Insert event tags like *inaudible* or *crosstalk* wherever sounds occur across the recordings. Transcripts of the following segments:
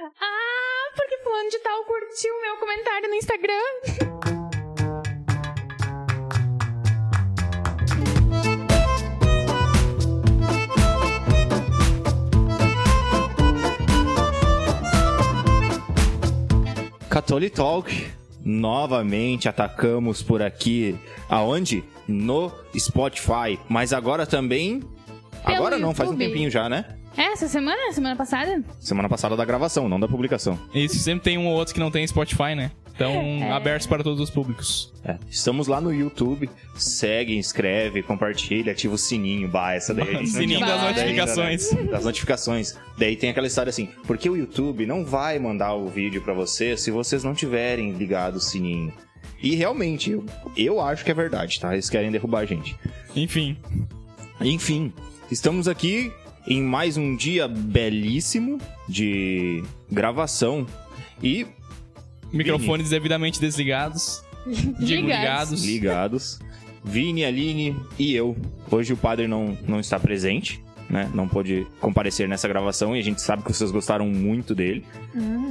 Ah, porque fulano de tal curtiu o meu comentário no Instagram. Catholic Talk, novamente atacamos por aqui. Aonde? No Spotify. Mas agora também. Pelo agora não, faz um tempinho já, né? É, essa semana? Semana passada? Semana passada da gravação, não da publicação. Isso, sempre tem um ou outro que não tem Spotify, né? Então, *laughs* É. abertos para todos os públicos. É, estamos lá no YouTube. Segue, inscreve, compartilha, ativa o sininho. Bah, essa daí. não *laughs* Sininho das ainda, notificações. né? Das notificações. Daí tem aquela história assim: porque o YouTube não vai mandar o vídeo pra você se vocês não tiverem ligado o sininho. E realmente, eu, eu acho que é verdade, tá? Eles querem derrubar a gente. Enfim, Enfim, estamos aqui em mais um dia belíssimo de gravação. E microfones devidamente desligados. *laughs* Digo Ligados. ligados. ligados. Vini, Aline e eu. Hoje o padre não, não está presente, né? Não pôde comparecer nessa gravação e a gente sabe que vocês gostaram muito dele,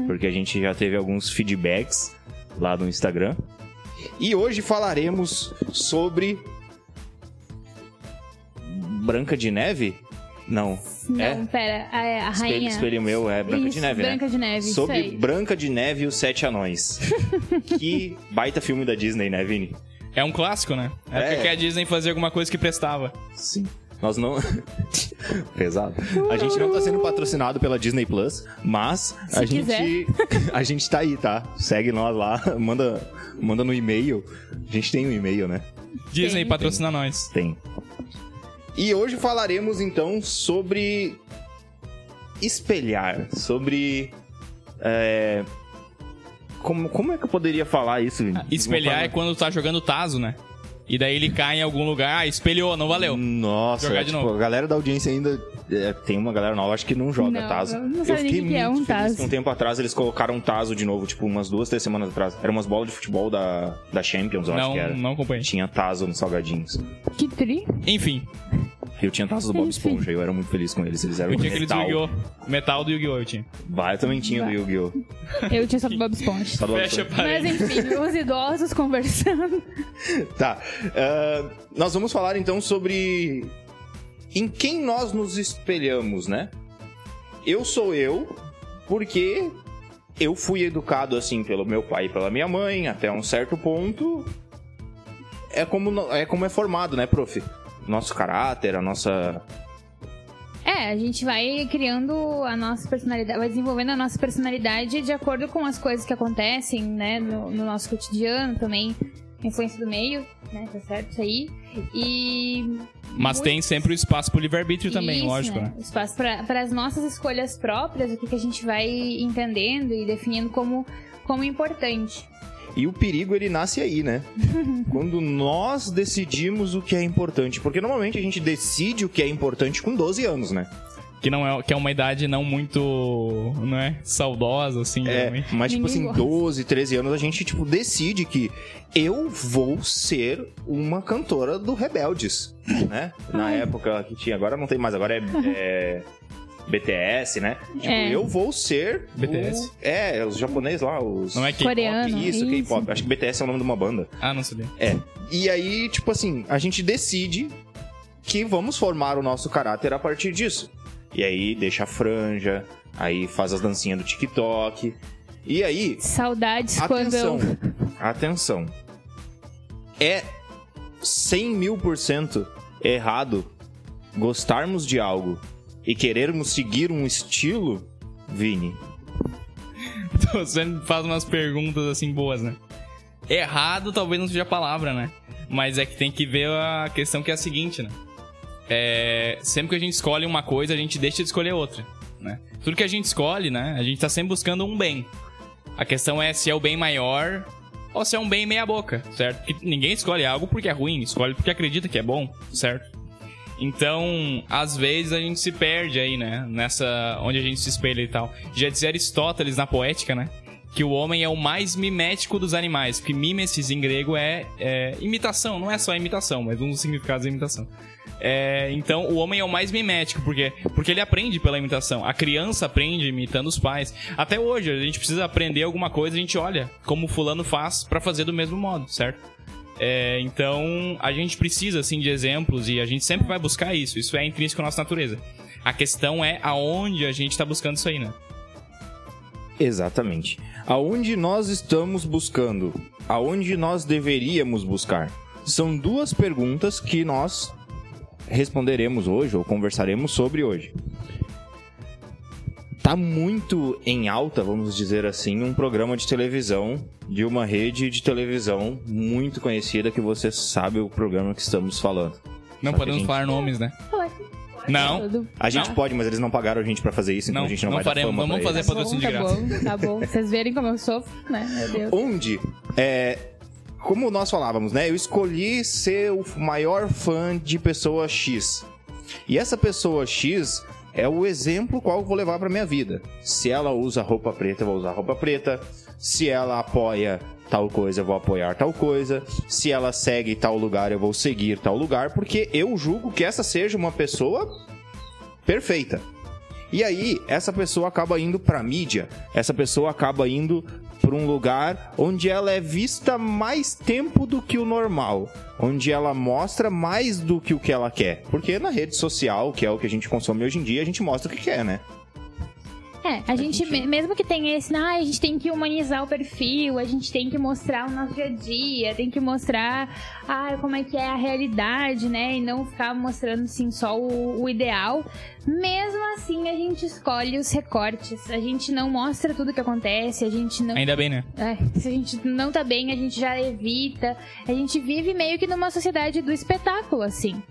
porque a gente já teve alguns feedbacks lá no Instagram. E hoje falaremos sobre Branca de Neve? Não. Não, É? pera. A, a Espelho, rainha. espelho meu é Branca de Isso, Neve, Branca né? de Neve, Sobre isso aí. Branca de Neve e os Sete Anões. *laughs* que baita filme da Disney, né, Vini? É um clássico, né? É, É. porque a Disney fazia alguma coisa que prestava. Sim. Nós não. *laughs* Pesado. A gente não tá sendo patrocinado pela Disney Plus, mas a gente. *laughs* A gente tá aí, tá? Segue nós lá, manda, manda no e-mail. A gente tem um e-mail, né? Disney Tem. patrocina nós. Tem. E hoje falaremos então sobre espelhar, sobre. é, Como, como é que eu poderia falar isso? Vini? Espelhar é quando tá jogando Tazo, né? E daí ele cai em algum lugar, ah, espelhou, não valeu. Nossa, Jogar é, de tipo, novo. a galera da audiência ainda. é, tem uma galera nova, acho que não joga Não, Tazo. eu não nem fiquei o que é muito um feliz Tazo. que um tempo atrás eles colocaram um Tazo de novo, tipo, umas duas, três semanas atrás. Eram umas bolas de futebol da, da Champions, eu acho que era. Não, não acompanhei. Tinha Tazo nos salgadinhos. Que tri. Enfim, Eu tinha Tazo do Bob. *laughs* Esponja, eu era muito feliz com eles. Eles eram eu tinha aquele do metal. Yu-Gi-Oh! Metal do Yu-Gi-Oh! eu tinha. Bah, eu também tinha do Yu-Gi-Oh! Eu tinha só do Bob Esponja. Só do Bob Fecha Esponja. Mas parede. enfim, os idosos conversando. *laughs* Tá. ah, nós vamos falar então sobre em quem nós nos espelhamos, né? Eu sou eu porque eu fui educado assim pelo meu pai e pela minha mãe até um certo ponto. É como no- é como é formado, né, prof? Nosso caráter, a nossa É, a gente vai criando a nossa personalidade, vai desenvolvendo a nossa personalidade de acordo com as coisas que acontecem, né, no, no nosso cotidiano também, a influência do meio, né, tá certo isso aí. E. Mas muito- tem sempre o espaço pro livre-arbítrio também, Isso, lógico, né? Espaço para as nossas escolhas próprias, o que, que a gente vai entendendo e definindo como, como importante. E o perigo ele nasce aí, né? *laughs* Quando nós decidimos o que é importante, porque normalmente a gente decide o que é importante com 12 anos, né? Que, não é, que é uma idade não muito, não é, saudosa, assim, É, geralmente. mas tipo Ninguém assim, gosta. 12, 13 anos a gente tipo decide que eu vou ser uma cantora do Rebeldes, né? Na época que tinha, agora não tem mais, agora é, é BTS, né? Tipo, É. eu vou ser o- BTS? é, os japoneses lá, os Não é K-pop? Coreano. isso, Isso. K-pop. Acho que BTS é o nome de uma banda. Ah, não sabia. É. E aí, tipo assim, a gente decide que vamos formar o nosso caráter a partir disso. E aí deixa a franja, aí faz as dancinhas do TikTok. E aí, Saudades quando atenção, eu. atenção. É 100 mil por cento errado gostarmos de algo e querermos seguir um estilo, Vini. *laughs* Você me faz umas perguntas assim boas, né? Errado talvez não seja a palavra, né? Mas é que tem que ver a questão que é a seguinte, né? É, sempre que a gente escolhe uma coisa, a gente deixa de escolher outra, né? Tudo que a gente escolhe, né? A gente tá sempre buscando um bem. A questão é se é o bem maior ou se é um bem meia boca, certo? Porque ninguém escolhe algo porque é ruim, escolhe porque acredita que é bom, certo? Então, às vezes a gente se perde aí, né? Nessa. onde a gente se espelha e tal. Já dizia Aristóteles na poética, né? que o homem é o mais mimético dos animais. Porque mimesis em grego é, é imitação, não é só imitação, mas um dos significados é imitação. É, então, o homem é o mais mimético, porque, porque ele aprende pela imitação. A criança aprende imitando os pais. Até hoje, a gente precisa aprender alguma coisa, a gente olha como fulano faz para fazer do mesmo modo, certo? É, então, a gente precisa, assim, de exemplos e a gente sempre vai buscar isso. Isso é intrínseco à nossa natureza. A questão é aonde a gente está buscando isso aí, né? Exatamente. Aonde nós estamos buscando? Aonde nós deveríamos buscar? São duas perguntas que nós responderemos hoje ou conversaremos sobre hoje. Tá muito em alta, vamos dizer assim, um programa de televisão de uma rede de televisão muito conhecida que você sabe o programa que estamos falando. Não Só podemos gente- falar nomes, né? Não. A gente Não. pode, mas eles não pagaram a gente pra fazer isso, então Não, a gente não, não vai faremos, dar fama vamos pra fazer eles. Tá patrocínio bom, de tá graça. bom, tá bom. Vocês verem como eu sofro, né? Meu Deus. Onde, é, como nós falávamos, né? Eu escolhi ser o maior fã de pessoa X. E essa pessoa X é o exemplo qual eu vou levar pra minha vida. Se ela usa roupa preta, eu vou usar roupa preta. Se ela apoia tal coisa, eu vou apoiar tal coisa. Se ela segue tal lugar, eu vou seguir tal lugar, porque eu julgo que essa seja uma pessoa perfeita. E aí, essa pessoa acaba indo pra mídia, essa pessoa acaba indo pra um lugar onde ela é vista mais tempo do que o normal, onde ela mostra mais do que o que ela quer. Porque na rede social, que é o que a gente consome hoje em dia, a gente mostra o que quer, né? É, a gente, me- mesmo que tenha esse, ah, a gente tem que humanizar o perfil, a gente tem que mostrar o nosso dia a dia, tem que mostrar, ah, como é que é a realidade, né? E não ficar mostrando, assim, só o, o ideal. Mesmo assim, a gente escolhe os recortes. A gente não mostra tudo que acontece, a gente não Ainda bem, né? é, se a gente não tá bem, a gente já evita. A gente vive meio que numa sociedade do espetáculo, assim.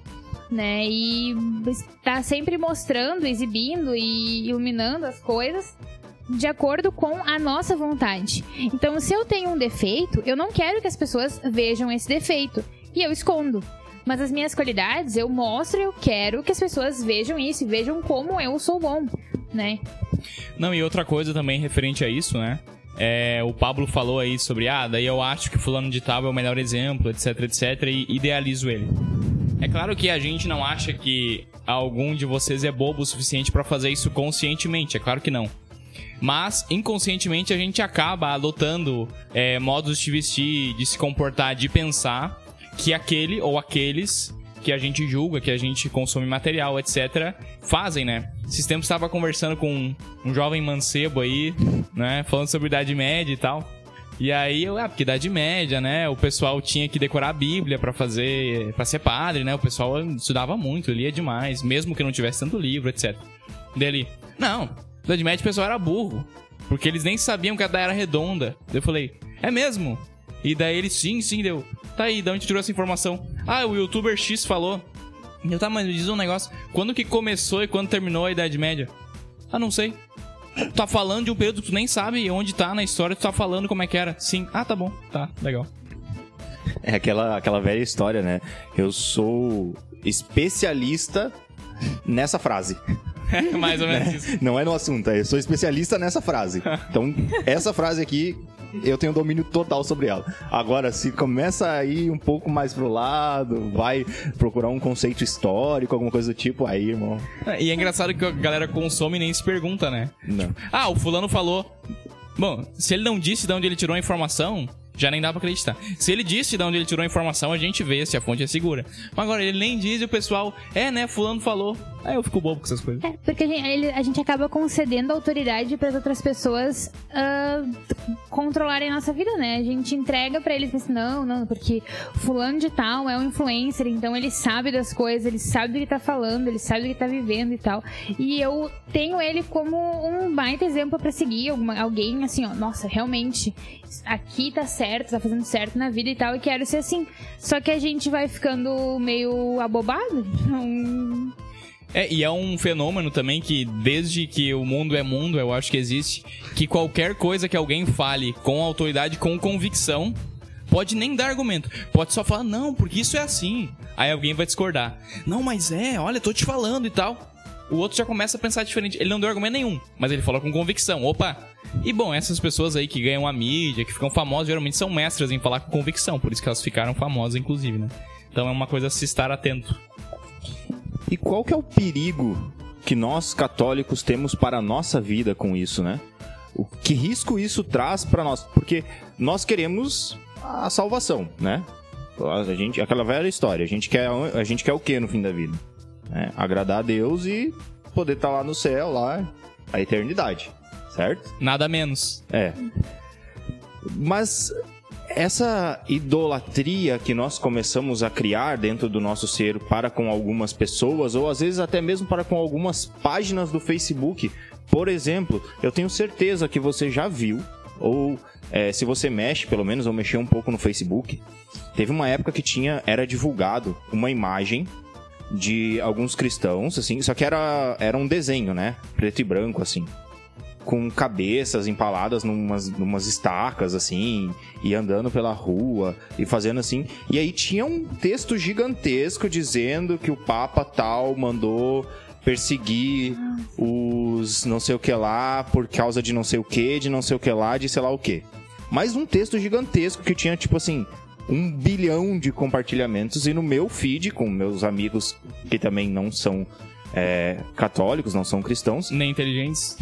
Né? E está sempre mostrando, exibindo e iluminando as coisas de acordo com a nossa vontade. Então, se eu tenho um defeito, eu não quero que as pessoas vejam esse defeito. E eu escondo. Mas as minhas qualidades, eu mostro e eu quero que as pessoas vejam isso e vejam como eu sou bom, né? Não, e outra coisa também referente a isso, né? É, o Pablo falou aí sobre, ah, daí eu acho que fulano de tal é o melhor exemplo, etc, etc, e idealizo ele. É claro que a gente não acha que algum de vocês é bobo o suficiente pra fazer isso conscientemente, é claro que não. Mas, inconscientemente, a gente acaba adotando é, modos de vestir, de se comportar, de pensar que aquele ou aqueles que a gente julga, que a gente consome material, etc., fazem, né? Esses tempos estava conversando com um, um jovem mancebo aí, né? Falando sobre Idade Média e tal. E aí eu, ah, porque Idade Média, né? O pessoal tinha que decorar a Bíblia pra fazer, para ser padre, né? O pessoal estudava muito, lia demais, mesmo que não tivesse tanto livro, etc. Dele, não, Idade Média o pessoal era burro, porque eles nem sabiam que a Terra era redonda. Eu falei, é mesmo? E daí ele, sim, sim, deu. Tá aí, de onde tirou essa informação? Ah, o youtuber X falou. Eu, tá, mas me diz um negócio. Quando que começou e quando terminou a Idade Média? Ah, não sei. Tu tá falando de um período que tu nem sabe onde tá na história, tu tá falando como é que era. Sim. Ah, tá bom. Tá, legal. É aquela, aquela velha história, né? Eu sou especialista nessa frase. *laughs* Mais ou menos isso. Não é no assunto, é, eu sou especialista nessa frase. *laughs* Então, essa frase aqui, eu tenho domínio total sobre ela. Agora, se começa a ir um pouco mais pro lado, vai procurar um conceito histórico, alguma coisa do tipo, aí, irmão. E é engraçado que a galera consome e nem se pergunta, né? Não. Ah, o fulano falou. Bom, se ele não disse de onde ele tirou a informação, já nem dá pra acreditar. Se ele disse de onde ele tirou a informação, a gente vê se a fonte é segura. Mas agora ele nem diz e o pessoal, é, né, fulano falou. Aí eu fico bobo com essas coisas. É, porque a gente, ele- a gente acaba concedendo autoridade para as outras pessoas ah, controlarem a nossa vida, né? A gente entrega para eles assim, não, não, porque fulano de tal é um influencer, então ele sabe das coisas, ele sabe do que tá falando, ele sabe do que tá vivendo e tal. E eu tenho ele como um baita exemplo para seguir, alguma, alguém assim, ó, nossa, realmente, aqui tá certo, tá fazendo certo na vida e tal, e quero ser assim. Só que a gente vai ficando meio abobado. Não, É, e é um fenômeno também que, desde que o mundo é mundo, eu acho que existe, que qualquer coisa que alguém fale com autoridade, com convicção, pode nem dar argumento. Pode só falar, não, porque isso é assim. Aí alguém vai discordar. Não, mas é, olha, tô te falando e tal. O outro já começa a pensar diferente. Ele não deu argumento nenhum, mas ele falou com convicção. Opa! E bom, essas pessoas aí que ganham a mídia, que ficam famosas, geralmente são mestras em falar com convicção, por isso que elas ficaram famosas, inclusive, né? Então é uma coisa a se estar atento. E qual que é o perigo que nós católicos temos para a nossa vida com isso, né? O que risco isso traz para nós? Porque nós queremos a salvação, né? A gente, aquela velha história, a gente quer, a gente quer o que no fim da vida? É, agradar a Deus e poder estar lá no céu, lá, a eternidade, certo? Nada menos. É. Mas essa idolatria que nós começamos a criar dentro do nosso ser para com algumas pessoas, ou às vezes até mesmo para com algumas páginas do Facebook, por exemplo, eu tenho certeza que você já viu, ou é, se você mexe, pelo menos, ou mexeu um pouco no Facebook, teve uma época que tinha, era divulgado uma imagem de alguns cristãos, assim, só que era, era um desenho, né? Preto e branco, assim. Com cabeças empaladas numas, numas estacas, assim, e andando pela rua, e fazendo assim. E aí tinha um texto gigantesco dizendo que o Papa tal mandou perseguir os não sei o que lá por causa de não sei o que, de não sei o que lá, de sei lá o que. Mais um texto gigantesco que tinha, tipo assim, um bilhão de compartilhamentos e no meu feed, com meus amigos que também não são é, católicos, não são cristãos, Nem inteligentes.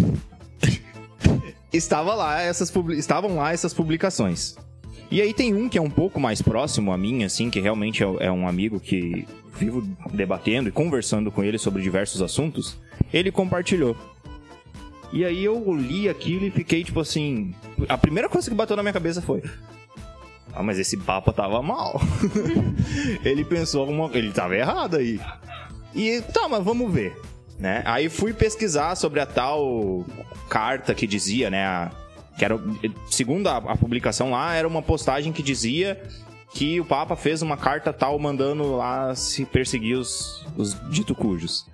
estava lá essas estavam lá essas publicações. E aí tem um que é um pouco mais próximo a mim, assim, que realmente é, é um amigo que vivo debatendo e conversando com ele sobre diversos assuntos. Ele compartilhou. E aí eu li aquilo e fiquei tipo assim. A primeira coisa que bateu na minha cabeça foi. Ah, mas esse papa tava mal. *laughs* ele pensou alguma Ele tava errado aí. E tá, mas vamos ver. Né? Aí fui pesquisar sobre a tal carta que dizia, né? que era, segundo a, a publicação lá, era uma postagem que dizia que o Papa fez uma carta tal mandando lá se perseguir os, os dito cujos.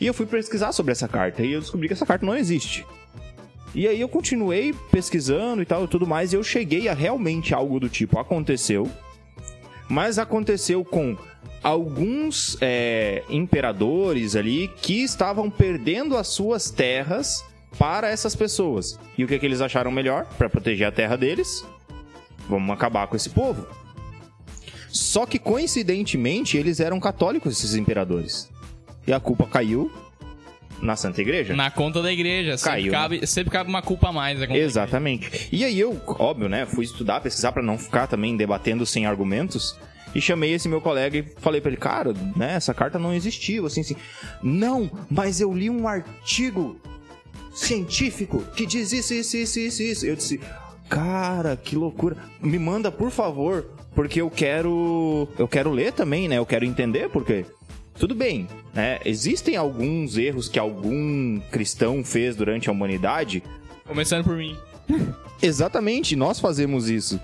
E eu fui pesquisar sobre essa carta e eu descobri que essa carta não existe. E aí eu continuei pesquisando e tal e tudo mais, e eu cheguei a realmente algo do tipo aconteceu, mas aconteceu com alguns é, imperadores ali que estavam perdendo as suas terras para essas pessoas. E o que, que eles acharam melhor para proteger a terra deles? Vamos acabar com esse povo. Só que coincidentemente eles eram católicos, esses imperadores. E a culpa caiu na Santa Igreja. Na conta da igreja. Sempre, Caiu, né? cabe, sempre cabe uma culpa a mais. igreja. Exatamente. E aí eu, óbvio, né, fui estudar, pesquisar pra não ficar também debatendo sem argumentos. E chamei esse meu colega e falei pra ele, cara, né, essa carta não existiu, assim, assim. Não, mas eu li um artigo científico que diz isso, isso, isso, isso, isso. Eu disse, cara, que loucura. Me manda, por favor, porque eu quero, eu quero ler também, né? Eu quero entender, porque tudo bem, né? Existem alguns erros que algum cristão fez durante a humanidade Começando por mim. *laughs* Exatamente, nós fazemos isso.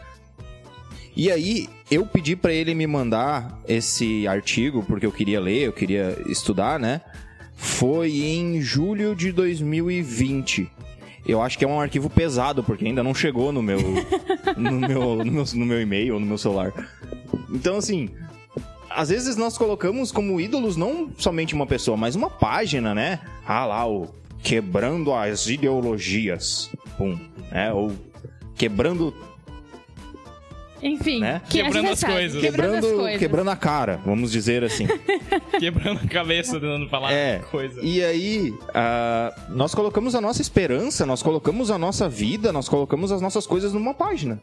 E aí, eu pedi pra ele me mandar esse artigo, porque eu queria ler, eu queria estudar, né? Foi em julho de 2020. Eu acho que é um arquivo pesado, porque ainda não chegou no meu, *laughs* no meu, no meu, no meu e-mail, no meu celular. Então, assim, às vezes nós colocamos como ídolos não somente uma pessoa, mas uma página, né? Ah lá, o Quebrando as Ideologias. Pum. Né? Ou Quebrando Enfim, Né? que Quebrando as coisas. Quebrando, as quebrando, coisas. quebrando a cara, vamos dizer assim. *laughs* Quebrando a cabeça, tentando falar É. coisa. E aí, ah, nós colocamos a nossa esperança, nós colocamos a nossa vida, nós colocamos as nossas coisas numa página.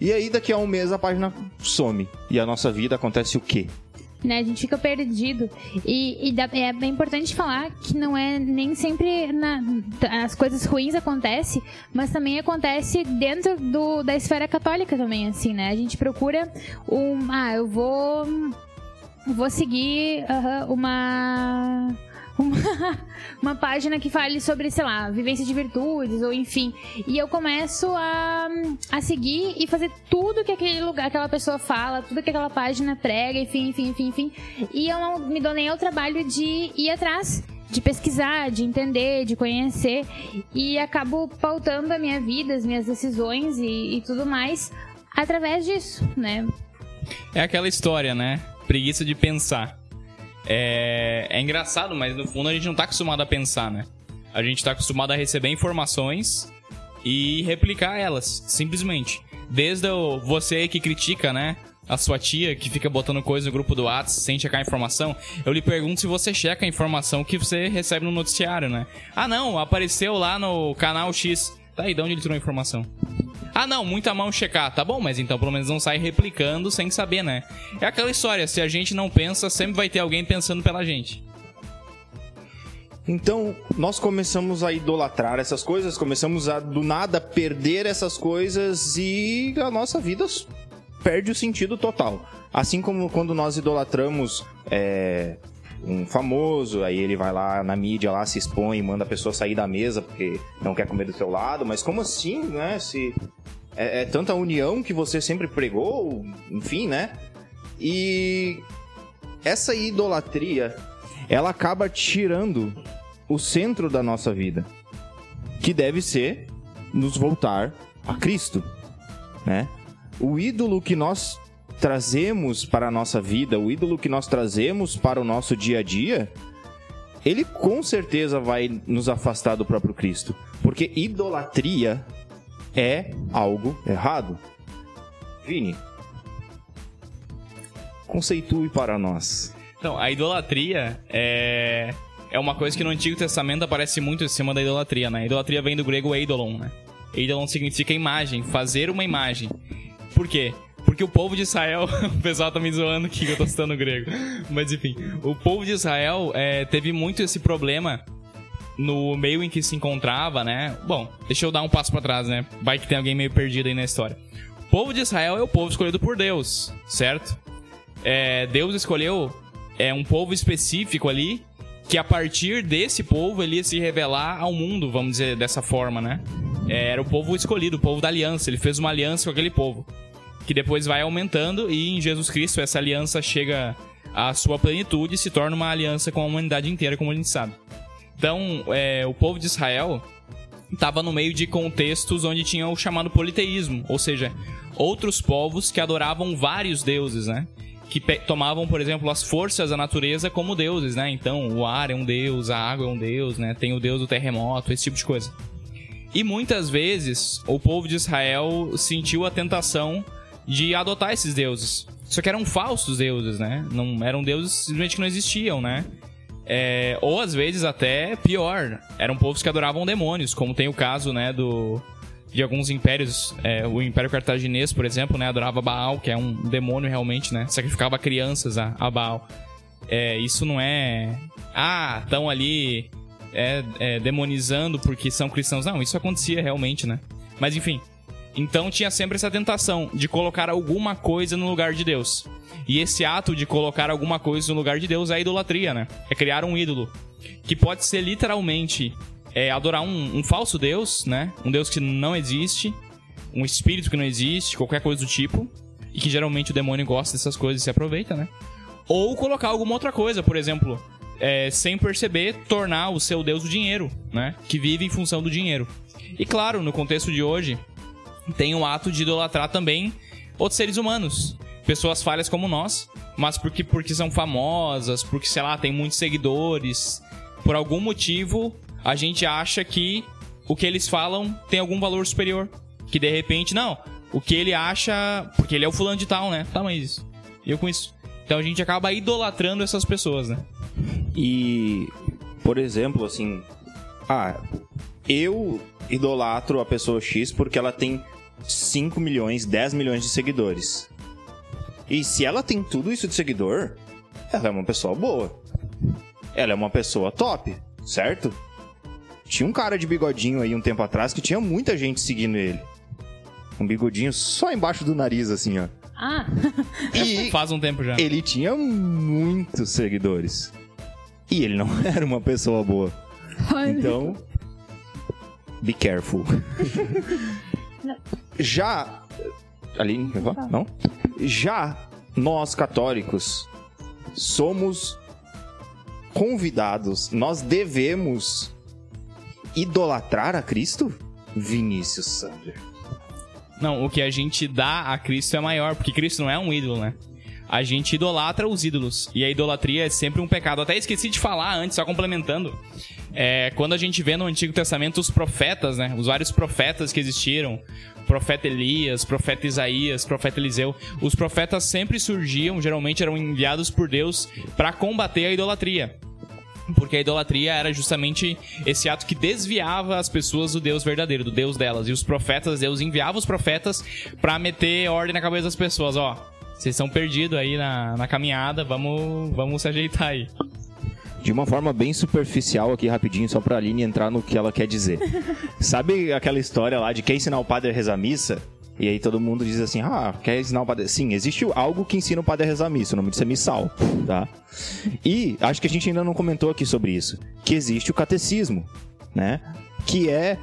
E aí, daqui a um mês, a página some. E a nossa vida acontece o quê? né? A gente fica perdido. E, e dá- é bem importante falar que não é nem sempre na- as coisas ruins acontecem, mas também acontece dentro do, da esfera católica também, assim, né? A gente procura um. Ah, eu vou. Vou seguir aham, uma. *laughs* Uma, página que fale sobre, sei lá, vivência de virtudes, ou enfim. E eu começo a, a seguir e fazer tudo que aquele lugar, aquela pessoa fala, tudo que aquela página prega, enfim, enfim, enfim, enfim. E eu não me dou nem ao trabalho de ir atrás, de pesquisar, de entender, de conhecer. E acabo pautando a minha vida, as minhas decisões e, e tudo mais através disso, né? É aquela história, né? Preguiça de pensar. É, é engraçado, mas no fundo a gente não tá acostumado a pensar, né? A gente tá acostumado a receber informações e replicar elas, simplesmente. Desde o, você que critica, né? A sua tia que fica botando coisa no grupo do WhatsApp sem checar a informação, eu lhe pergunto se você checa a informação que você recebe no noticiário, né? Ah, não, apareceu lá no canal X. Tá aí, de onde ele tirou a informação? Ah, não, muita mão checar. Tá bom, mas então pelo menos não sai replicando sem saber, né? É aquela história, se a gente não pensa, sempre vai ter alguém pensando pela gente. Então, nós começamos a idolatrar essas coisas, começamos a do nada perder essas coisas e a nossa vida perde o sentido total. Assim como quando nós idolatramos é, um famoso, aí ele vai lá na mídia, lá se expõe manda a pessoa sair da mesa porque não quer comer do seu lado, mas como assim, né? Se é, é tanta união que você sempre pregou, enfim, né? E essa idolatria, ela acaba tirando o centro da nossa vida, que deve ser nos voltar a Cristo, né? O ídolo que nós trazemos para a nossa vida, o ídolo que nós trazemos para o nosso dia a dia, ele com certeza vai nos afastar do próprio Cristo. Porque idolatria é algo errado. Vini, conceitue para nós. Então, a idolatria é, é uma coisa que no Antigo Testamento aparece muito em cima da idolatria, né? A idolatria vem do grego eidolon, né? Eidolon significa imagem, fazer uma imagem. Por quê? Porque o povo de Israel. *laughs* o pessoal tá me zoando aqui que eu tô citando grego. Mas enfim. O povo de Israel é, teve muito esse problema no meio em que se encontrava, né? Bom, deixa eu dar um passo para trás, né? Vai que tem alguém meio perdido aí na história. O povo de Israel é o povo escolhido por Deus, certo? É, Deus escolheu é, um povo específico ali que a partir desse povo ele ia se revelar ao mundo, vamos dizer dessa forma, né? É, era o povo escolhido, o povo da aliança. Ele fez uma aliança com aquele povo que depois vai aumentando e em Jesus Cristo essa aliança chega à sua plenitude e se torna uma aliança com a humanidade inteira, como a gente sabe. Então, é, o povo de Israel estava no meio de contextos onde tinha o chamado politeísmo, ou seja, outros povos que adoravam vários deuses, né? Que tomavam, por exemplo, as forças da natureza como deuses, né? Então, o ar é um deus, a água é um deus, né? Tem o deus do terremoto, esse tipo de coisa. E muitas vezes o povo de Israel sentiu a tentação de adotar esses deuses. Só que eram falsos deuses, né? Não eram deuses simplesmente que não existiam, né? É, ou às vezes até pior, eram povos que adoravam demônios, como tem o caso, né, do de alguns impérios, é, o Império Cartaginês, por exemplo, né, adorava Baal, que é um demônio realmente, né, sacrificava crianças a, a Baal. É, isso não é, ah, estão ali é, é, demonizando porque são cristãos. Não, isso acontecia realmente, né? Mas enfim, então tinha sempre essa tentação de colocar alguma coisa no lugar de Deus. E esse ato de colocar alguma coisa no lugar de Deus é idolatria, né? É criar um ídolo. Que pode ser literalmente é, adorar um, um falso Deus, né? Um Deus que não existe, um espírito que não existe, qualquer coisa do tipo. E que geralmente o demônio gosta dessas coisas e se aproveita, né? Ou colocar alguma outra coisa, por exemplo, é, sem perceber, tornar o seu Deus o dinheiro, né? Que vive em função do dinheiro. E claro, no contexto de hoje, tem o ato de idolatrar também outros seres humanos. Pessoas falhas como nós, mas porque, porque são famosas, porque, sei lá, tem muitos seguidores. Por algum motivo, a gente acha que o que eles falam tem algum valor superior. Que de repente, não, o que ele acha. Porque ele é o fulano de tal, né? Tá, mas isso. Eu com isso. Então a gente acaba idolatrando essas pessoas, né? E, por exemplo, assim. Ah, eu idolatro a pessoa X porque ela tem 5 milhões, 10 milhões de seguidores. E se ela tem tudo isso de seguidor, ela é uma pessoa boa. Ela é uma pessoa top, certo? Tinha um cara de bigodinho aí um tempo atrás que tinha muita gente seguindo ele. Um bigodinho só embaixo do nariz, assim, ó. Ah! E *laughs* Faz um tempo já. Ele tinha muitos seguidores. E ele não *laughs* era uma pessoa boa. Então, be careful. *laughs* Já. Aline, quer falar? Não? Já nós católicos somos convidados, nós devemos idolatrar a Cristo? Vinícius Sander. Não, o que a gente dá a Cristo é maior, porque Cristo não é um ídolo, né? A gente idolatra os ídolos. E a idolatria é sempre um pecado. Até esqueci de falar antes, só complementando. É, quando a gente vê no Antigo Testamento os profetas, né? Os vários profetas que existiram. Profeta Elias, profeta Isaías, profeta Eliseu. Os profetas sempre surgiam, geralmente eram enviados por Deus para combater a idolatria porque a idolatria era justamente esse ato que desviava as pessoas do Deus verdadeiro, do Deus delas. E os profetas, Deus enviava os profetas para meter ordem na cabeça das pessoas, ó. Vocês estão perdidos aí na, na caminhada, vamos, vamos se ajeitar aí. De uma forma bem superficial aqui, rapidinho, só pra Aline entrar no que ela quer dizer. *laughs* Sabe aquela história lá de quem ensinar o padre a rezar missa? E aí todo mundo diz assim, ah, quer ensinar o padre... Sim, existe algo que ensina o padre a rezar missa, o nome disso é missal, tá? E acho que a gente ainda não comentou aqui sobre isso, que existe o catecismo, né? Que é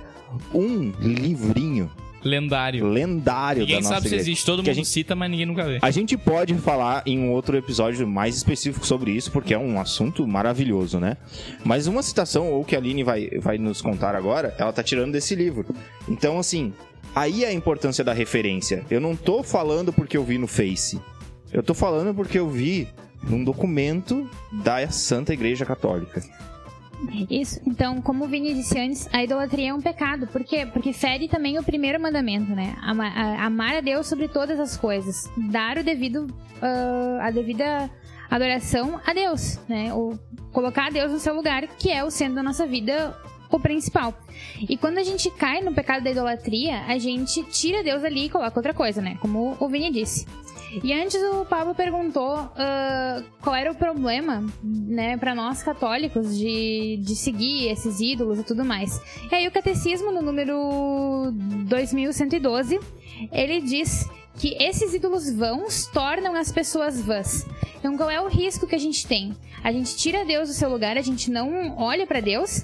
um livrinho lendário. Lendário ninguém da nossa sabe igreja. se existe, todo Que a mundo gente- cita, mas ninguém nunca vê. A gente pode falar em um outro episódio mais específico sobre isso, porque é um assunto maravilhoso, né? Mas uma citação, ou que a Aline vai, vai nos contar agora, ela tá tirando desse livro. Então, assim, aí é a importância da referência. Eu não tô falando porque eu vi no Face. Eu tô falando porque eu vi num documento da Santa Igreja Católica. Isso. Então, como o Vini disse antes, a idolatria é um pecado. Por quê? Porque fere também o primeiro mandamento, né? Amar a Deus sobre todas as coisas. Dar o devido, ah, a devida adoração a Deus, né? Ou colocar Deus no seu lugar, que é o centro da nossa vida, o principal. E quando a gente cai no pecado da idolatria, a gente tira Deus ali e coloca outra coisa, né? Como o Vini disse. E antes o Pablo perguntou ah, qual era o problema, né, para nós católicos de, de seguir esses ídolos e tudo mais. E aí o catecismo no número 2112, ele diz que esses ídolos vãos tornam as pessoas vãs. Então qual é o risco que a gente tem? A gente tira Deus do seu lugar, a gente não olha para Deus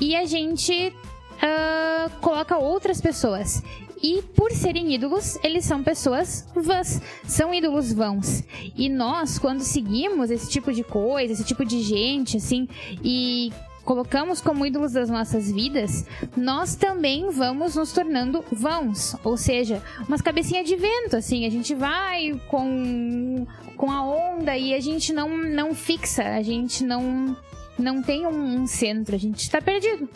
e a gente ah, coloca outras pessoas. E por serem ídolos, eles são pessoas vãs, são ídolos vãos. E nós, quando seguimos esse tipo de coisa, esse tipo de gente, assim, e colocamos como ídolos das nossas vidas, nós também vamos nos tornando vãos. Ou seja, umas cabecinhas de vento, assim, a gente vai com, com a onda e a gente não, não fixa, a gente não, não tem um, um centro, a gente está perdido.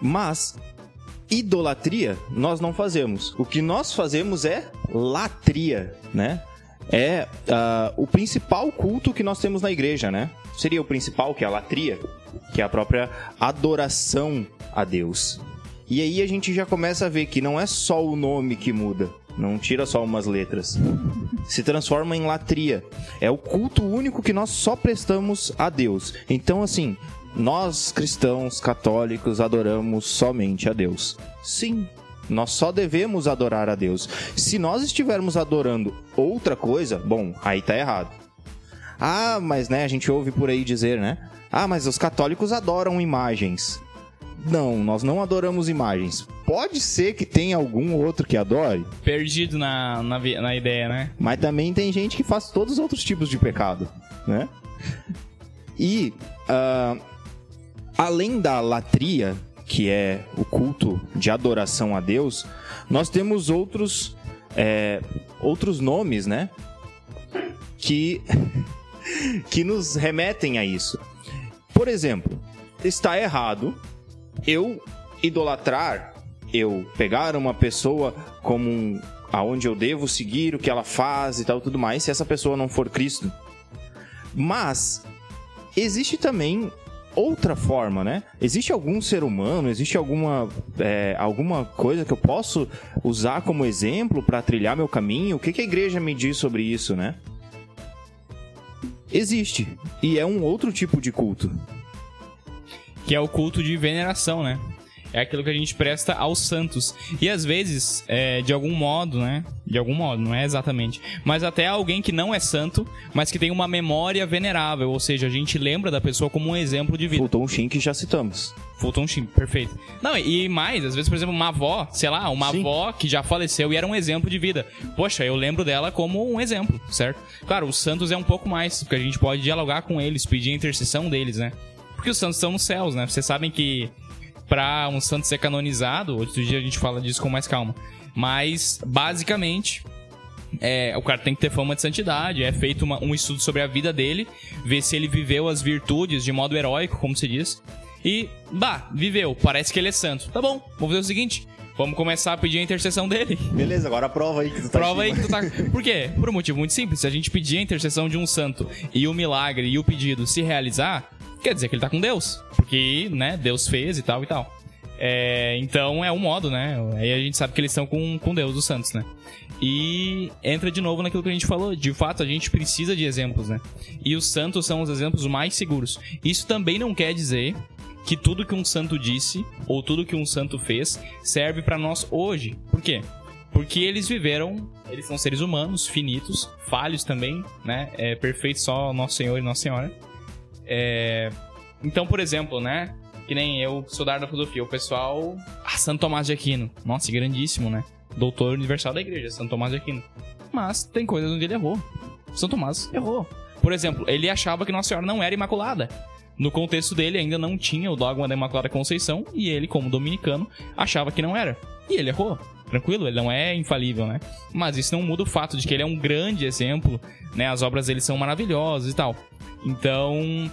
Mas idolatria nós não fazemos. O que nós fazemos é latria, né? É ah, o principal culto que nós temos na igreja, né? Seria o principal, que é a latria, que é a própria adoração a Deus. E aí a gente já começa a ver que não é só o nome que muda, não tira só umas letras. Se transforma em latria. É o culto único que nós só prestamos a Deus. Então, assim, nós cristãos católicos adoramos somente a Deus. Sim, nós só devemos adorar a Deus. Se nós estivermos adorando outra coisa, bom, aí tá errado. Ah, mas né, a gente ouve por aí dizer, né? Ah, mas os católicos adoram imagens. Não, nós não adoramos imagens. Pode ser que tenha algum outro que adore, Perdido na, na, na ideia, né? mas também tem gente que faz todos os outros tipos de pecado, né? E ah, além da latria, que é o culto de adoração a Deus, nós temos outros é, outros nomes, né? Que *laughs* que nos remetem a isso. Por exemplo, está errado eu idolatrar, eu pegar uma pessoa como um, aonde eu devo seguir o que ela faz e tal tudo mais, se essa pessoa não for Cristo. Mas existe também outra forma, né? Existe algum ser humano, existe alguma é, alguma coisa que eu posso usar como exemplo para trilhar meu caminho? O que, que a igreja me diz sobre isso, né? Existe e é um outro tipo de culto. que é o culto de veneração, né? É aquilo que a gente presta aos santos. E às vezes, é, de algum modo, né? De algum modo, não é exatamente. Mas até alguém que não é santo, mas que tem uma memória venerável. Ou seja, a gente lembra da pessoa como um exemplo de vida. Fulton Sheen que já citamos. Fulton Sheen, perfeito. Não, e mais, às vezes, por exemplo, uma avó, sei lá, uma Sim. avó que já faleceu e era um exemplo de vida. Poxa, eu lembro dela como um exemplo, certo? Claro, os santos é um pouco mais, porque a gente pode dialogar com eles, pedir a intercessão deles, né? Porque os santos estão nos céus, né? Vocês sabem que pra um santo ser canonizado, outro dia a gente fala disso com mais calma. Mas, basicamente, é, o cara tem que ter fama de santidade, é feito uma- um estudo sobre a vida dele, ver se ele viveu as virtudes de modo heróico, como se diz. E, bah, viveu, parece que ele é santo. Tá bom, vamos fazer o seguinte: vamos começar a pedir a intercessão dele. Beleza, agora prova aí que tu tá Prova aí que tu tá. *laughs* Por quê? Por um motivo muito simples. Se a gente pedir a intercessão de um santo e o milagre e o pedido se realizar, quer dizer que ele tá com Deus. Porque, né, Deus fez e tal e tal. É, então é um modo, né? Aí a gente sabe que eles estão com, com Deus, os santos, né? E entra de novo naquilo que a gente falou. De fato, a gente precisa de exemplos, né? E os santos são os exemplos mais seguros. Isso também não quer dizer que tudo que um santo disse ou tudo que um santo fez serve pra nós hoje. Por quê? Porque eles viveram, eles são seres humanos, finitos, falhos também, né? É perfeito só Nosso Senhor e Nossa Senhora. É, Então, por exemplo, né? Que nem eu sou da da filosofia, o pessoal. Ah, Santo Tomás de Aquino. Nossa, grandíssimo, né? Doutor universal da igreja, Santo Tomás de Aquino. Mas tem coisas onde ele errou. Santo Tomás errou. Por exemplo, ele achava que Nossa Senhora não era imaculada. No contexto dele, ainda não tinha o dogma da Imaculada Conceição, e ele, como dominicano, achava que não era. E ele errou. Tranquilo, ele não é infalível, né? Mas isso não muda o fato de que ele é um grande exemplo, né? As obras dele são maravilhosas e tal. Então,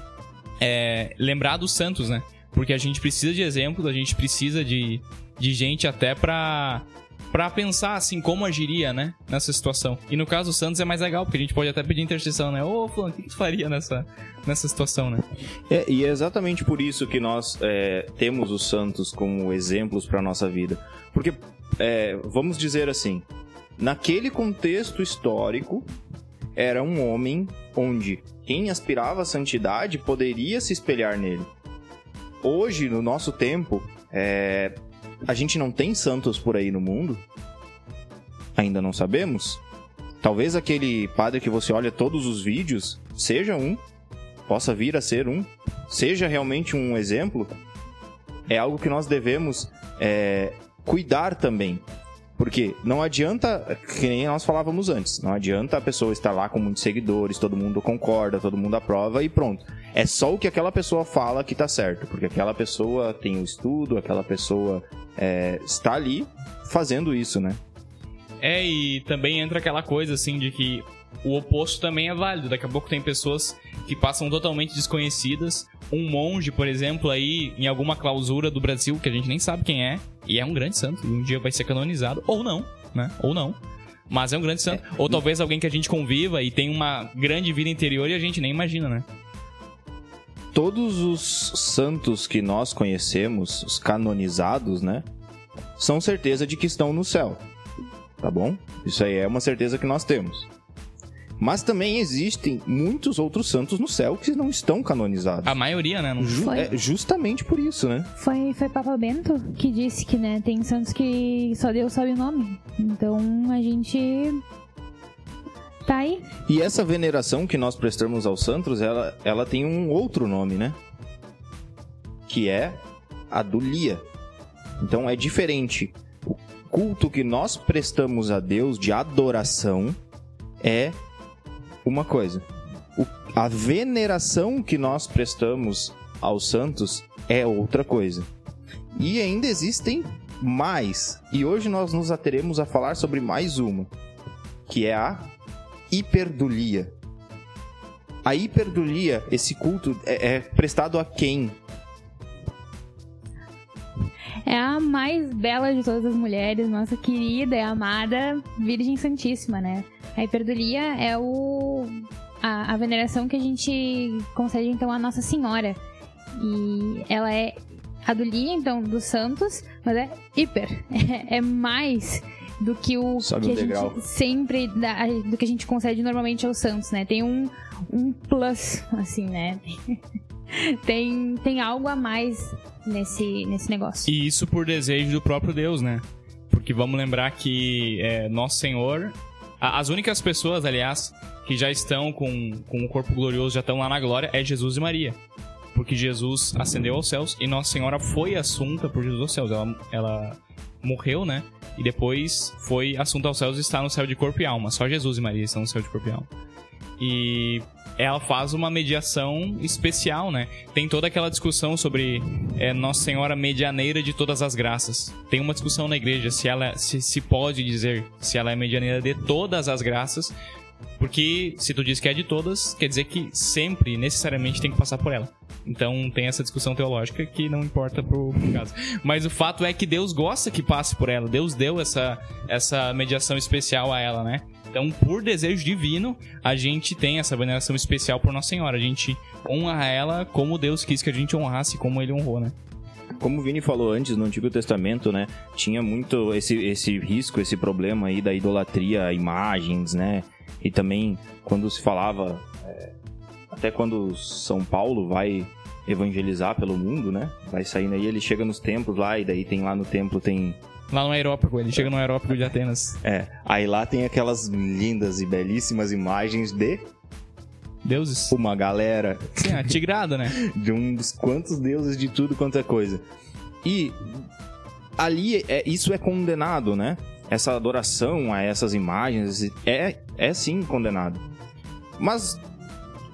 é, lembrar dos santos, né? Porque a gente precisa de exemplos, a gente precisa de, de gente até pra, pra pensar, assim, como agiria, né? Nessa situação. E no caso dos santos é mais legal, porque a gente pode até pedir intercessão, né? Ô, Fulano, o que tu faria nessa, nessa situação, né? É, e é exatamente por isso que nós é, temos os santos como exemplos para nossa vida. Porque, é, vamos dizer assim, naquele contexto histórico, era um homem onde quem aspirava à santidade poderia se espelhar nele. Hoje, no nosso tempo, é, a gente não tem santos por aí no mundo. Ainda não sabemos. Talvez aquele padre que você olha todos os vídeos seja um possa vir a ser um, seja realmente um exemplo, é algo que nós devemos é, cuidar também. Porque não adianta, que nem nós falávamos antes, não adianta a pessoa estar lá com muitos seguidores, todo mundo concorda, todo mundo aprova e pronto. É só o que aquela pessoa fala que tá certo, porque aquela pessoa tem o estudo, aquela pessoa é, está ali fazendo isso, né? É, e também entra aquela coisa assim de que o oposto também é válido. Daqui a pouco tem pessoas que passam totalmente desconhecidas. Um monge, por exemplo, aí em alguma clausura do Brasil que a gente nem sabe quem é, e é um grande santo, e um dia vai ser canonizado, ou não, né? Ou não. Mas é um grande santo. Ou talvez alguém que a gente conviva e tem uma grande vida interior e a gente nem imagina, né? todos os santos que nós conhecemos, os canonizados, né? São certeza de que estão no céu. Tá bom? Isso aí é uma certeza que nós temos. Mas também existem muitos outros santos no céu que não estão canonizados. A maioria, né? Não... Ju- Foi. é justamente por isso, né? Foi, foi Papa Bento que disse que, né, tem santos que só Deus sabe o nome. Então a gente tá aí. E essa veneração que nós prestamos aos santos, ela, ela tem um outro nome, né? Que é a dulia. Então é diferente. O culto que nós prestamos a Deus de adoração é uma coisa. O- a veneração que nós prestamos aos santos é outra coisa. E ainda existem mais. E hoje nós nos ateremos a falar sobre mais uma, que é a hiperdulia. A hiperdulia, esse culto, é, é prestado a quem? É a mais bela de todas as mulheres, nossa querida e amada Virgem Santíssima, né? A hiperdulia é o a, a veneração que a gente concede então à Nossa Senhora. E ela é a dulia, então, dos santos, mas é hiper. *laughs* É, mais do que o Sobe que um a degrau. gente sempre dá, do que a gente concede normalmente aos santos, né? Tem um, um plus, assim, né? *laughs* *laughs* tem, tem algo a mais nesse, nesse negócio. E isso por desejo do próprio Deus, né? Porque vamos lembrar que é, Nosso Senhor. As únicas pessoas, aliás, que já estão com, com o corpo glorioso, já estão lá na glória, é Jesus e Maria. Porque Jesus ascendeu aos céus e Nossa Senhora foi assunta por Jesus aos céus. Ela, ela morreu, né? E depois foi assunta aos céus e está no céu de corpo e alma. Só Jesus e Maria estão no céu de corpo e alma. E ela faz uma mediação especial, né? Tem toda aquela discussão sobre é, Nossa Senhora medianeira de todas as graças. Tem uma discussão na igreja se ela se, se pode dizer se ela é medianeira de todas as graças, porque se tu diz que é de todas, quer dizer que sempre, necessariamente, tem que passar por ela. Então tem essa discussão teológica que não importa pro, pro caso. Mas o fato é que Deus gosta que passe por ela. Deus deu essa, essa mediação especial a ela, né? Então, por desejo divino, a gente tem essa veneração especial por Nossa Senhora. A gente honra ela como Deus quis que a gente honrasse, como ele honrou, né? Como o Vini falou antes, no Antigo Testamento, né, tinha muito esse, esse risco, esse problema aí da idolatria a imagens, né? E também quando se falava, é, até quando São Paulo vai evangelizar pelo mundo, né? Vai saindo aí, ele chega nos templos lá, e daí tem lá no templo, tem Lá no aerópago, ele chega no aerópago de Atenas. É, aí lá tem aquelas lindas e belíssimas imagens de Deuses. uma galera Sim, a tigrada, né? *laughs* de uns quantos deuses de tudo quanto é coisa. E ali é, isso é condenado, né? Essa adoração a essas imagens é, é sim condenado. Mas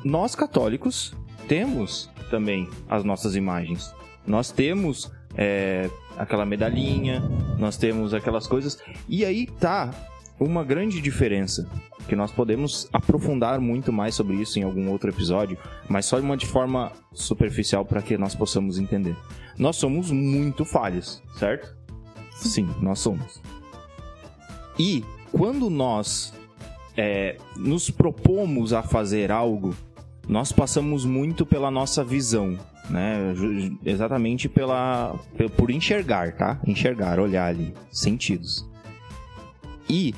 nós católicos temos também as nossas imagens. Nós temos é, aquela medalhinha, nós temos aquelas coisas. E aí tá uma grande diferença. Que nós podemos aprofundar muito mais sobre isso em algum outro episódio, mas só de uma de forma superficial para que nós possamos entender. Nós somos muito falhos, certo? Sim, nós somos. E quando nós é, nos propomos a fazer algo, nós passamos muito pela nossa visão, né? Exatamente pela pe- por enxergar, tá? Enxergar, olhar ali, sentidos. E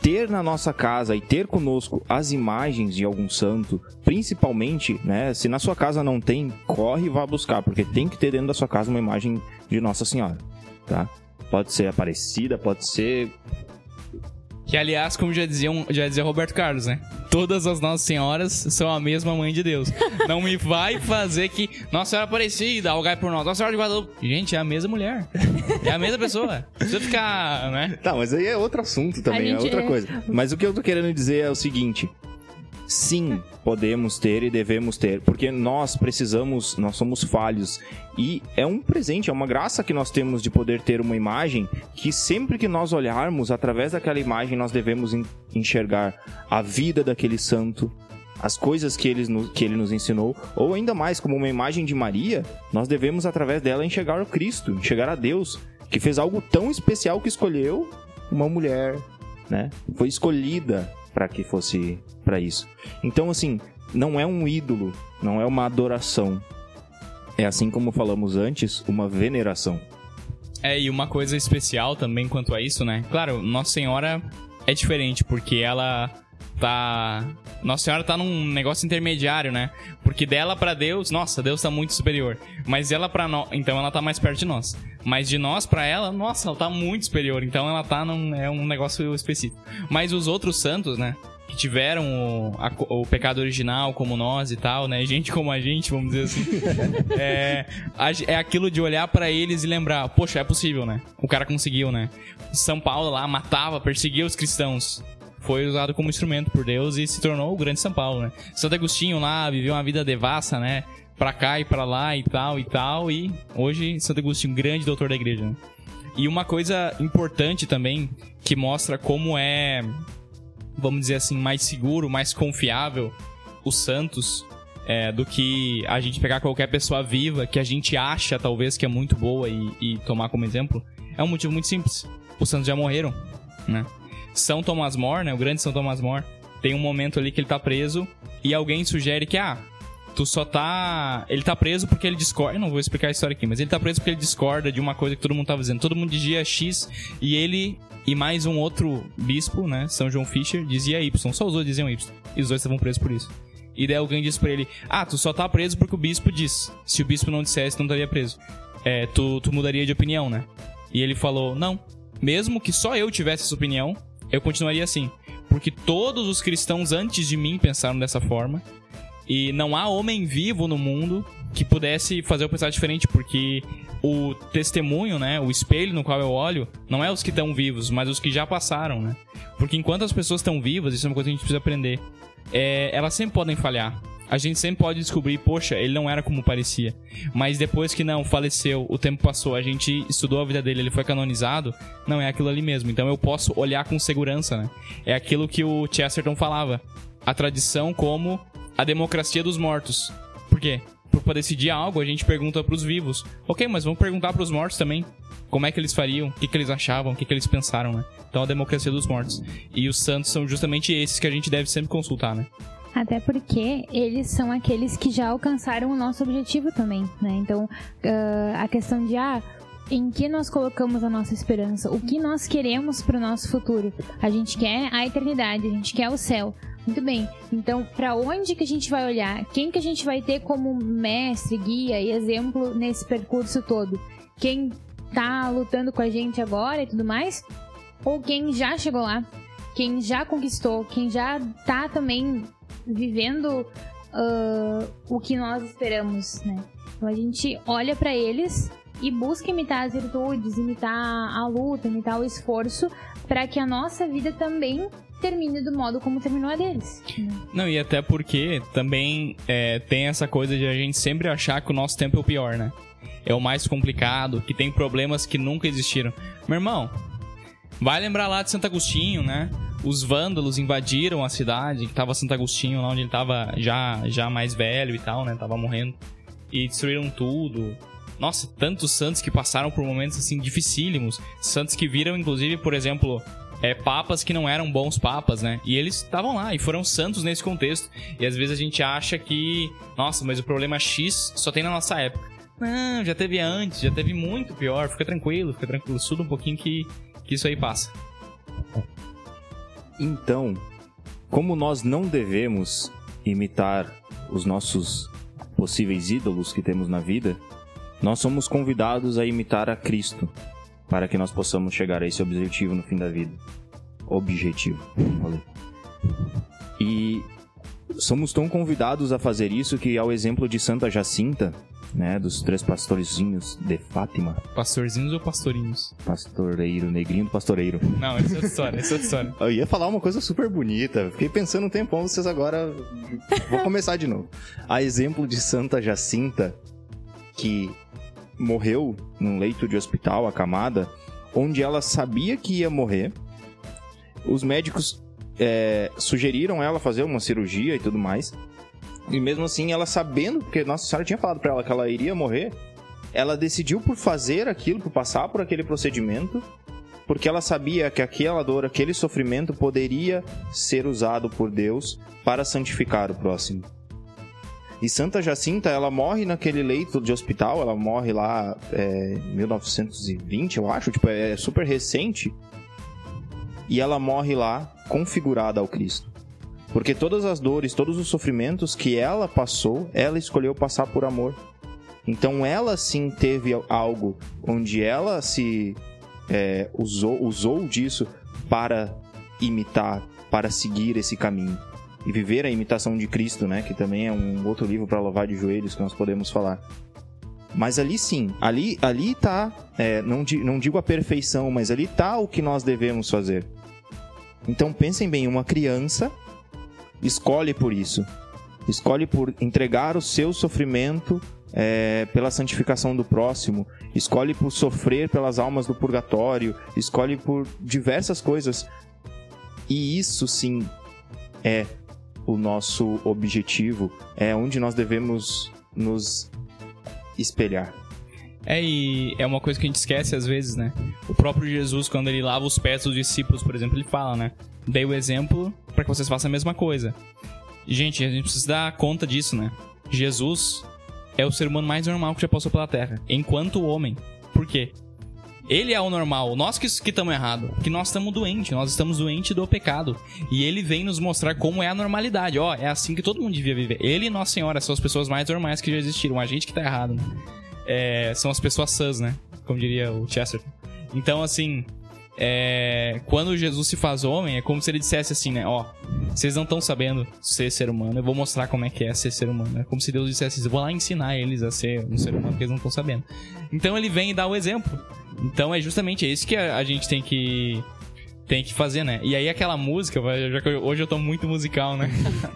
ter na nossa casa e ter conosco as imagens de algum santo, principalmente, né? Se na sua casa não tem, corre e vá buscar, porque tem que ter dentro da sua casa uma imagem de Nossa Senhora, tá? Pode ser Aparecida, pode ser Que, aliás, como já dizia, um- já dizia Roberto Carlos, né? Todas as Nossas Senhoras são a mesma mãe de Deus. Não me vai fazer que Nossa Senhora Aparecida, algai por nós. Nossa Senhora de Guadalupe. Gente, é a mesma mulher. É a mesma pessoa. Não Precisa ficar, né? Tá, mas aí é outro assunto também, é outra é. coisa. Mas o que eu tô querendo dizer é o seguinte: sim, podemos ter e devemos ter, porque nós precisamos, nós somos falhos e é um presente, é uma graça que nós temos de poder ter uma imagem que sempre que nós olharmos através daquela imagem nós devemos en- enxergar a vida daquele santo, as coisas que ele, nos, que ele nos ensinou, ou ainda mais, como uma imagem de Maria, nós devemos através dela enxergar o Cristo, enxergar a Deus, que fez algo tão especial que escolheu uma mulher, né? Foi escolhida para que fosse para isso. Então, assim, não é um ídolo, não é uma adoração. É assim como falamos antes, uma veneração. É, e uma coisa especial também quanto a isso, né? Claro, Nossa Senhora é diferente, porque ela tá. Nossa Senhora tá num negócio intermediário, né? Porque dela pra Deus, nossa, Deus tá muito superior. Mas ela pra nós, então ela tá mais perto de nós. Mas de nós pra ela, nossa, ela tá muito superior. Então ela tá num é um negócio específico. Mas os outros santos, né? Que tiveram o, a o pecado original, como nós e tal, né? Gente como a gente, vamos dizer assim. *laughs* é, é aquilo de olhar pra eles e lembrar, poxa, é possível, né? O cara conseguiu, né? São Paulo lá matava, perseguia os cristãos. Foi usado como instrumento por Deus e se tornou o grande São Paulo, né? Santo Agostinho lá viveu uma vida devassa, né? Pra cá e pra lá e tal e tal. E hoje Santo Agostinho, grande doutor da igreja, né? E uma coisa importante também, que mostra como é, vamos dizer assim, mais seguro, mais confiável os santos é, do que a gente pegar qualquer pessoa viva que a gente acha talvez que é muito boa e, e tomar como exemplo, é um motivo muito simples. Os santos já morreram, né? São Tomás More, né? O grande São Tomás More, tem um momento ali que ele tá preso e alguém sugere que, ah, tu só tá. Ele tá preso porque ele discorda. Eu não vou explicar a história aqui, mas ele tá preso porque ele discorda de uma coisa que todo mundo tava dizendo. Todo mundo dizia X e ele e mais um outro bispo, né? São João Fisher, dizia Y. Só os dois diziam Y. E os dois estavam presos por isso. E daí alguém disse pra ele: Ah, tu só tá preso porque o bispo diz. Se o bispo não dissesse, tu não estaria preso. É, tu, tu mudaria de opinião, né? E ele falou: Não. Mesmo que só eu tivesse essa opinião, eu continuaria assim. Porque todos os cristãos antes de mim pensaram dessa forma. E não há homem vivo no mundo que pudesse fazer eu pensar diferente, porque o testemunho, né, o espelho no qual eu olho, não é os que estão vivos, mas os que já passaram, né? Porque enquanto as pessoas estão vivas, isso é uma coisa que a gente precisa aprender. é, elas sempre podem falhar. A gente sempre pode descobrir, poxa, ele não era como parecia. Mas depois que não, faleceu, o tempo passou, a gente estudou a vida dele, ele foi canonizado, não é aquilo ali mesmo. Então eu posso olhar com segurança, né? É aquilo que o Chesterton falava. A tradição como a democracia dos mortos. Por quê? Para decidir algo, a gente pergunta para os vivos. Ok, mas vamos perguntar para os mortos também. Como é que eles fariam? O que, que eles achavam? O que, que eles pensaram, né? Então a democracia dos mortos. E os santos são justamente esses que a gente deve sempre consultar, né? Até porque eles são aqueles que já alcançaram o nosso objetivo também, né? Então, uh, a questão de, ah, em que nós colocamos a nossa esperança? O que nós queremos para o nosso futuro? A gente quer a eternidade, a gente quer o céu. Muito bem. Então, para onde que a gente vai olhar? Quem que a gente vai ter como mestre, guia e exemplo nesse percurso todo? Quem tá lutando com a gente agora e tudo mais? Ou quem já chegou lá? Quem já conquistou? Quem já tá também vivendo uh, o que nós esperamos, né? Então a gente olha para eles e busca imitar as virtudes, imitar a luta, imitar o esforço, para que a nossa vida também termine do modo como terminou a deles. Não, e até porque também é, tem essa coisa de a gente sempre achar que o nosso tempo é o pior, né? É o mais complicado, que tem problemas que nunca existiram. Meu irmão, vai lembrar lá de Santo Agostinho, né? Os vândalos invadiram a cidade, que tava Santo Agostinho, lá onde ele tava já, já mais velho e tal, né? Tava morrendo. E destruíram tudo. Nossa, tantos santos que passaram por momentos assim dificílimos. Santos que viram, inclusive, por exemplo, é, papas que não eram bons papas, né? E eles estavam lá e foram santos nesse contexto. E às vezes a gente acha que, nossa, mas o problema X só tem na nossa época. Não, já teve antes, já teve muito pior. Fica tranquilo, fica tranquilo, estuda um pouquinho que, que isso aí passa. Então, como nós não devemos imitar os nossos possíveis ídolos que temos na vida, nós somos convidados a imitar a Cristo para que nós possamos chegar a esse objetivo no fim da vida. Objetivo. Falei. Somos tão convidados a fazer isso que ao exemplo de Santa Jacinta, né, dos três pastorzinhos de Fátima. Pastorzinhos ou pastorinhos? Pastoreiro, negrinho do pastoreiro. Não, essa é outra história, essa é outra história. Eu ia falar uma coisa super bonita, fiquei pensando um tempão, vocês agora... Vou começar de novo. A exemplo de Santa Jacinta, que morreu num leito de hospital acamada, onde ela sabia que ia morrer. Os médicos é, sugeriram ela fazer uma cirurgia e tudo mais. E mesmo assim, ela sabendo, porque Nossa Senhora tinha falado para ela que ela iria morrer, ela decidiu por fazer aquilo, por passar por aquele procedimento, porque ela sabia que aquela dor, aquele sofrimento poderia ser usado por Deus para santificar o próximo. E Santa Jacinta, ela morre naquele leito de hospital, ela morre lá é, em 1920, eu acho, tipo, é super recente. E ela morre lá configurada ao Cristo. Porque todas as dores, todos os sofrimentos que ela passou, ela escolheu passar por amor. Então ela sim teve algo onde ela se é, usou, usou disso para imitar, para seguir esse caminho e viver a imitação de Cristo, né? Que também é um outro livro para louvar de joelhos que nós podemos falar. Mas ali sim, ali, ali tá, é, não, não digo a perfeição, mas ali tá o que nós devemos fazer. Então pensem bem, uma criança escolhe por isso. Escolhe por entregar o seu sofrimento é, pela santificação do próximo, escolhe por sofrer pelas almas do purgatório, escolhe por diversas coisas. E isso sim é o nosso objetivo, é onde nós devemos nos espelhar. É, e é uma coisa que a gente esquece às vezes, né? O próprio Jesus, quando ele lava os pés dos discípulos, por exemplo, ele fala, né? Dei o exemplo para que vocês façam a mesma coisa. Gente, a gente precisa dar conta disso, né? Jesus é o ser humano mais normal que já passou pela Terra, enquanto homem. Por quê? Ele é o normal, nós que estamos errado, que nós estamos doentes, nós estamos doentes do pecado. E ele vem nos mostrar como é a normalidade. Ó, é assim que todo mundo devia viver. Ele e Nossa Senhora são as pessoas mais normais que já existiram. A gente que tá errado, né? É, são as pessoas sãs, né? Como diria o Chesterton. Então, assim, é, quando Jesus se faz homem, é como se ele dissesse assim, né? Ó, vocês não estão sabendo ser ser humano, eu vou mostrar como é que é ser ser humano. É como se Deus dissesse, eu vou lá ensinar eles a ser um ser humano que eles não estão sabendo. Então ele vem e dá o exemplo. Então é justamente isso que a, a gente tem que tem que fazer, né? E aí aquela música, já que hoje eu tô muito musical, né?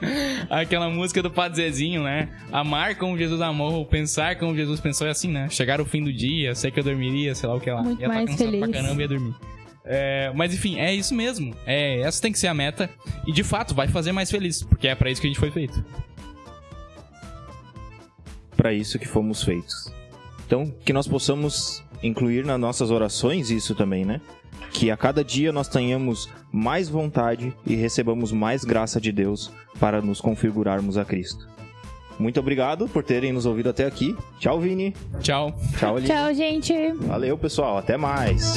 *laughs* aquela música do Padre Zezinho, né? Amar como Jesus amou, pensar como Jesus pensou, é assim, né? Chegar o fim do dia, sei que eu dormiria, sei lá o que lá. Muito ia tá mais cansado feliz. pra caramba e ia dormir. É, mas enfim, é isso mesmo. É, essa tem que ser a meta. E de fato, vai fazer mais feliz, porque é pra isso que a gente foi feito. Para isso que fomos feitos. Então, que nós possamos incluir nas nossas orações isso também, né? Que a cada dia nós tenhamos mais vontade e recebamos mais graça de Deus para nos configurarmos a Cristo. Muito obrigado por terem nos ouvido até aqui. Tchau, Vini. Tchau. Tchau, Aline. Tchau, gente. Valeu, pessoal. Até mais.